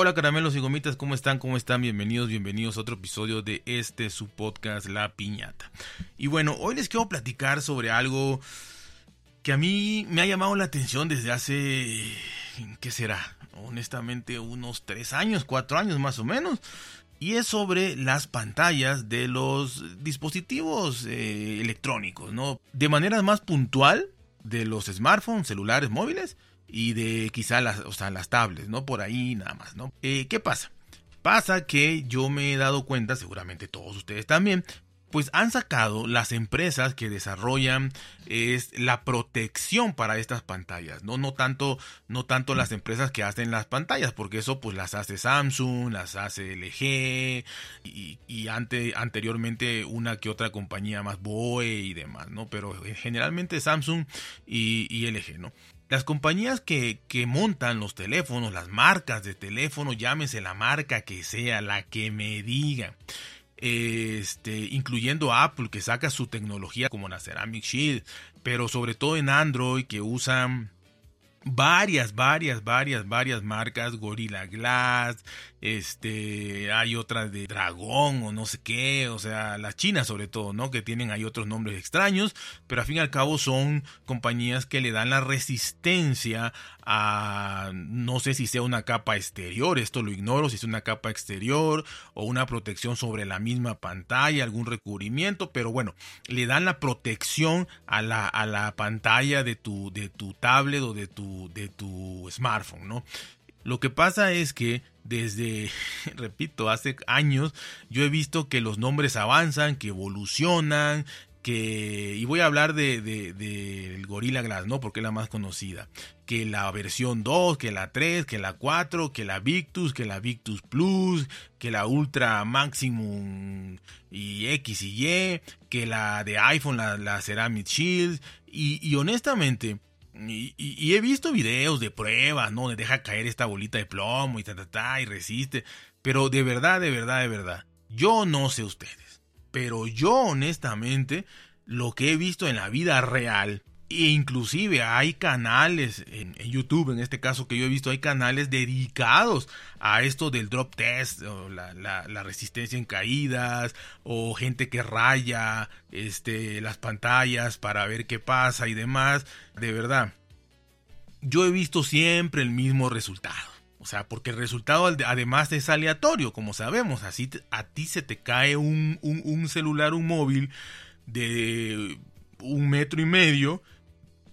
Hola caramelos y gomitas, ¿cómo están? ¿Cómo están? Bienvenidos, bienvenidos a otro episodio de este su podcast La Piñata. Y bueno, hoy les quiero platicar sobre algo que a mí me ha llamado la atención desde hace, ¿qué será? Honestamente unos 3 años, 4 años más o menos. Y es sobre las pantallas de los dispositivos eh, electrónicos, ¿no? De manera más puntual de los smartphones, celulares, móviles y de quizá las, o sea, las tablets, ¿no? Por ahí nada más, ¿no? Eh, ¿Qué pasa? Pasa que yo me he dado cuenta, seguramente todos ustedes también, pues han sacado las empresas que desarrollan es la protección para estas pantallas, no no tanto no tanto las empresas que hacen las pantallas, porque eso pues las hace Samsung, las hace LG y, y ante, anteriormente una que otra compañía más BOE y demás, ¿no? Pero generalmente Samsung y, LG, ¿no? Las compañías que, que, montan los teléfonos, las marcas de teléfono, llámese la marca que sea, la que me digan, este, incluyendo Apple que saca su tecnología como la Ceramic Shield, pero sobre todo en Android que usan varias, varias, varias, varias marcas, Gorilla Glass, este, hay otras de Dragón o no sé qué, o sea, las chinas sobre todo, ¿no? Que tienen ahí otros nombres extraños, pero al fin y al cabo son compañías que le dan la resistencia a, no sé si sea una capa exterior, esto lo ignoro, si es una capa exterior o una protección sobre la misma pantalla, algún recubrimiento, pero bueno, le dan la protección a la, a la pantalla de tu, de tu tablet o de tu, de tu smartphone, ¿no? Lo que pasa es que desde, repito, hace años yo he visto que los nombres avanzan, que evolucionan, y voy a hablar de, Gorilla Glass, ¿no? Porque es la más conocida. Que la versión 2, que la 3, que la 4, que la Victus, que la Victus Plus, que la Ultra Maximum y X y Y, que la de iPhone, la, la Ceramic Shield. Y, honestamente, y, he visto videos de pruebas, ¿no? De deja caer esta bolita de plomo y ta, ta, ta, y resiste. Pero de verdad, de verdad, de verdad. Yo no sé ustedes. Pero yo honestamente, lo que he visto en la vida real, e inclusive hay canales en, YouTube, en este caso que yo he visto, hay canales dedicados a esto del drop test, la, la, resistencia en caídas, o gente que raya este, las pantallas para ver qué pasa y demás. De verdad, yo he visto siempre el mismo resultado. O sea, porque el resultado además es aleatorio, como sabemos. Así a ti se te cae un, un, un celular, un móvil de un metro y medio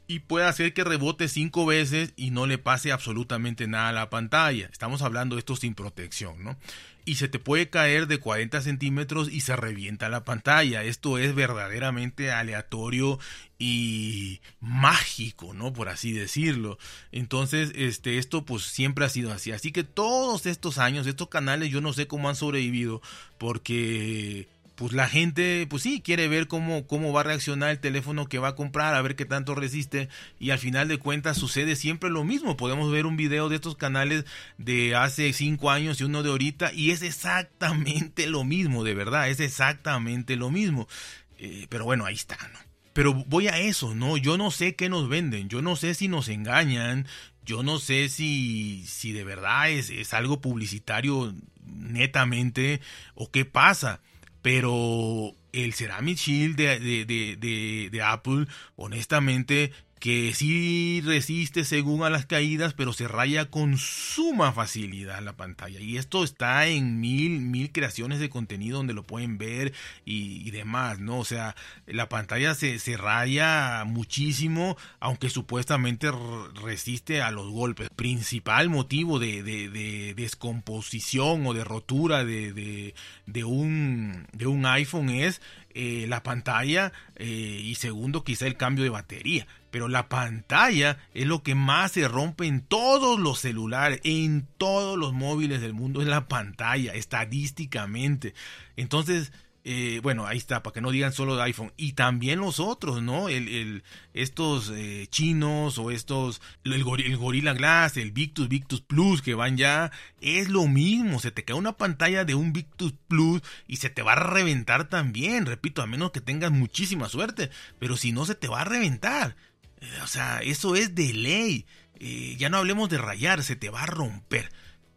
y puede hacer que rebote cinco veces y no le pase absolutamente nada a la pantalla. Estamos hablando de esto sin protección, ¿no? Y se te puede caer de 40 centímetros y se revienta la pantalla. Esto es verdaderamente aleatorio y mágico, ¿no? Por así decirlo. Entonces, este, esto pues siempre ha sido así. Así que todos estos años, estos canales, yo no sé cómo han sobrevivido porque pues la gente, pues sí, quiere ver cómo, cómo va a reaccionar el teléfono que va a comprar, a ver qué tanto resiste. Y al final de cuentas sucede siempre lo mismo. Podemos ver un video de estos canales de hace cinco años y uno de ahorita y es exactamente lo mismo, de verdad, es exactamente lo mismo. Eh, pero bueno, ahí está, ¿no? Pero voy a eso, ¿no? Yo no sé qué nos venden, yo no sé si nos engañan, yo no sé si, si de verdad es, es algo publicitario netamente o qué pasa pero el Ceramic Shield de, de, de, de, Apple, honestamente, que sí resiste según a las caídas, pero se raya con suma facilidad la pantalla. Y esto está en mil, mil creaciones de contenido donde lo pueden ver y, demás, ¿no? O sea, la pantalla se, se raya muchísimo, aunque supuestamente resiste a los golpes. Principal motivo de, de, descomposición o de rotura de, de, un, de un iPhone es eh, la pantalla eh, y segundo quizá el cambio de batería. Pero la pantalla es lo que más se rompe en todos los celulares, en todos los móviles del mundo, es la pantalla, estadísticamente. Entonces, eh, bueno, ahí está, para que no digan solo de iPhone. Y también los otros, ¿no? El, estos eh, chinos o estos, el, Gorilla Glass, el Victus, Victus Plus que van ya, es lo mismo. Se te cae una pantalla de un Victus Plus y se te va a reventar también. Repito, a menos que tengas muchísima suerte. Pero si no, se te va a reventar. Eh, o sea, eso es de ley. ya no hablemos de rayar, se te va a romper.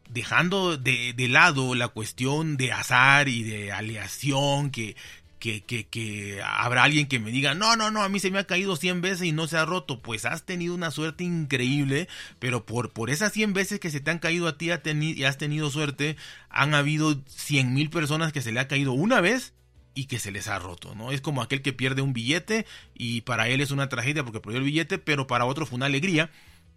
Dejando de, de, lado la cuestión de azar y de aleación que, que, que, habrá alguien que me diga, no, no, no, a mí se me ha caído 100 veces y no se ha roto. Pues has tenido una suerte increíble, pero por, por esas 100 veces que se te han caído a ti y has tenido suerte, han habido 100 mil personas que se le ha caído una vez y que se les ha roto, ¿no? Es como aquel que pierde un billete y para él es una tragedia porque perdió el billete, pero para otro fue una alegría.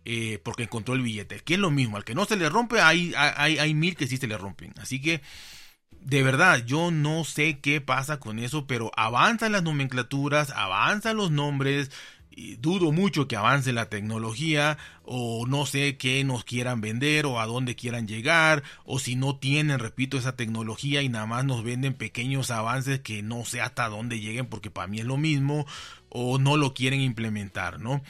Eh, porque encontró el billete, que es lo mismo, al que no se le rompe, hay, hay, hay mil que sí se le rompen. Así que de verdad, yo no sé qué pasa con eso, pero avanzan las nomenclaturas, avanzan los nombres, dudo mucho que avance la tecnología o no sé qué nos quieran vender o a dónde quieran llegar o si no tienen, repito, esa tecnología y nada más nos venden pequeños avances que no sé hasta dónde lleguen porque para mí es lo mismo o no lo quieren implementar, ¿no?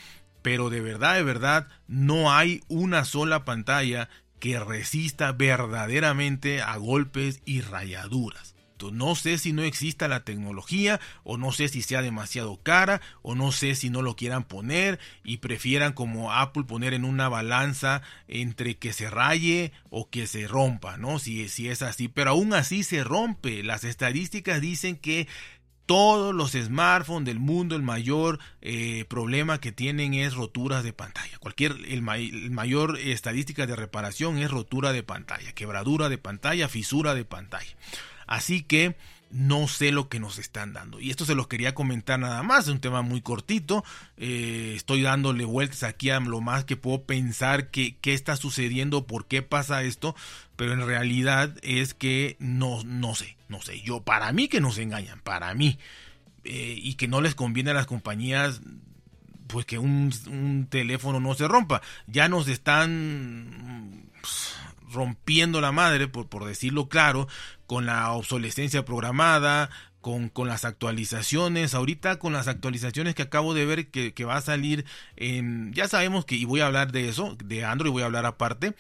Pero de verdad, de verdad, no hay una sola pantalla que resista verdaderamente a golpes y rayaduras. No sé si no exista la tecnología o no sé si sea demasiado cara o no sé si no lo quieran poner y prefieran como Apple poner en una balanza entre que se raye o que se rompa, ¿no? Si, si es así, pero aún así se rompe. Las estadísticas dicen que todos los smartphones del mundo el mayor eh, problema que tienen es roturas de pantalla. Cualquier el, mayor estadística de reparación es rotura de pantalla, quebradura de pantalla, fisura de pantalla. Así que no sé lo que nos están dando. Y esto se los quería comentar nada más, es un tema muy cortito. Eh, estoy dándole vueltas aquí a lo más que puedo pensar que, qué está sucediendo, por qué pasa esto, pero en realidad es que no, no sé, no sé. Yo, para mí que nos engañan, para mí. Eh, y que no les conviene a las compañías pues que un, teléfono no se rompa. Ya nos están rompiendo la madre, por, por decirlo claro, con la obsolescencia programada, con, con, las actualizaciones. Ahorita con las actualizaciones que acabo de ver que, que, va a salir, en, ya sabemos que, y voy a hablar de eso, de Android voy a hablar aparte,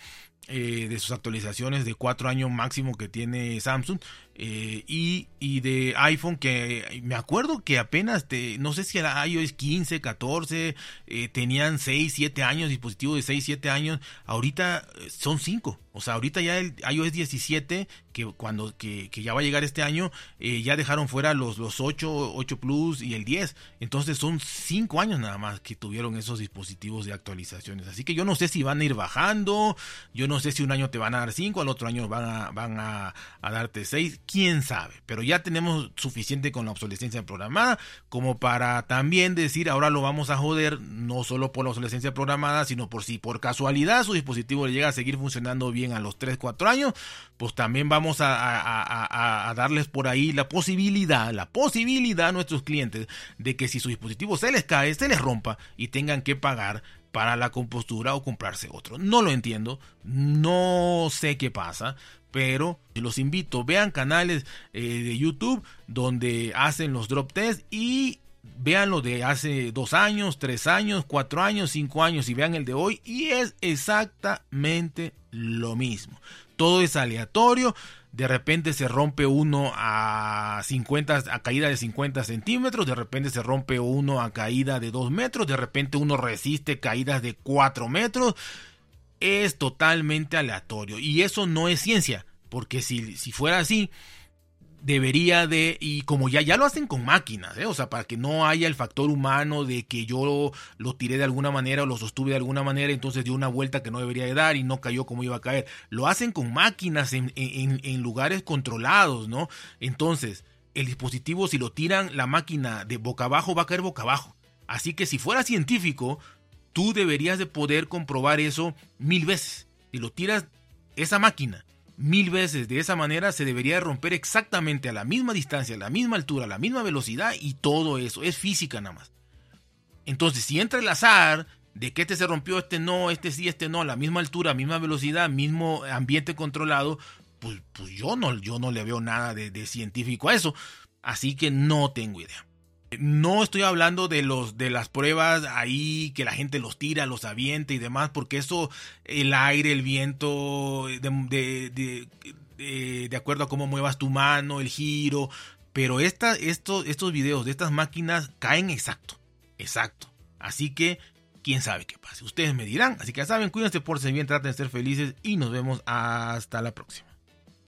eh, de sus actualizaciones de cuatro años máximo que tiene Samsung eh, y, y, de iPhone que me acuerdo que apenas te, no sé si era iOS 15 14 eh, tenían 6 7 años dispositivos de 6 7 años ahorita son 5 o sea, ahorita ya el iOS 17, que cuando que, que ya va a llegar este año, eh, ya dejaron fuera los, los 8, 8 Plus y el 10. Entonces son 5 años nada más que tuvieron esos dispositivos de actualizaciones. Así que yo no sé si van a ir bajando, yo no sé si un año te van a dar 5, al otro año van a, van a, a darte 6, quién sabe. Pero ya tenemos suficiente con la obsolescencia programada como para también decir ahora lo vamos a joder, no solo por la obsolescencia programada, sino por si por casualidad su dispositivo le llega a seguir funcionando bien a los 3, 4 años, pues también vamos a, darles por ahí la posibilidad, la posibilidad a nuestros clientes de que si su dispositivo se les cae, se les rompa y tengan que pagar para la compostura o comprarse otro. No lo entiendo, no sé qué pasa, pero los invito, vean canales eh, de YouTube donde hacen los drop tests y vean lo de hace dos años, tres años, cuatro años, cinco años y vean el de hoy y es exactamente lo mismo. Todo es aleatorio. De repente se rompe uno a 50, a caída de 50 centímetros, de repente se rompe uno a caída de 2 metros, de repente uno resiste caídas de 4 metros. Es totalmente aleatorio. Y eso no es ciencia, porque si, si fuera así, debería de, y como ya, ya lo hacen con máquinas, ¿eh? o sea, para que no haya el factor humano de que yo lo tiré de alguna manera o lo sostuve de alguna manera, entonces dio una vuelta que no debería de dar y no cayó como iba a caer. Lo hacen con máquinas en, en, en lugares controlados, ¿no? Entonces, el dispositivo, si lo tiran la máquina de boca abajo, va a caer boca abajo. Así que si fuera científico, tú deberías de poder comprobar eso mil veces. Si lo tiras esa máquina mil veces. De esa manera se debería romper exactamente a la misma distancia, a la misma altura, a la misma velocidad y todo eso. Es física nada más. Entonces, si entra el azar de que este se rompió, este no, este sí, este no, a la misma altura, misma velocidad, mismo ambiente controlado, pues, pues yo, no, yo no le veo nada de científico a eso. Así que no tengo idea. No estoy hablando de los de las pruebas ahí que la gente los tira, los avienta y demás, porque eso, el aire, el viento, de, de, acuerdo a cómo muevas tu mano, el giro, pero estos, estos videos de estas máquinas caen exacto, exacto. Así que quién sabe qué pase. Ustedes me dirán, así que ya saben, cuídense, por ser bien, traten de ser felices y nos vemos hasta la próxima.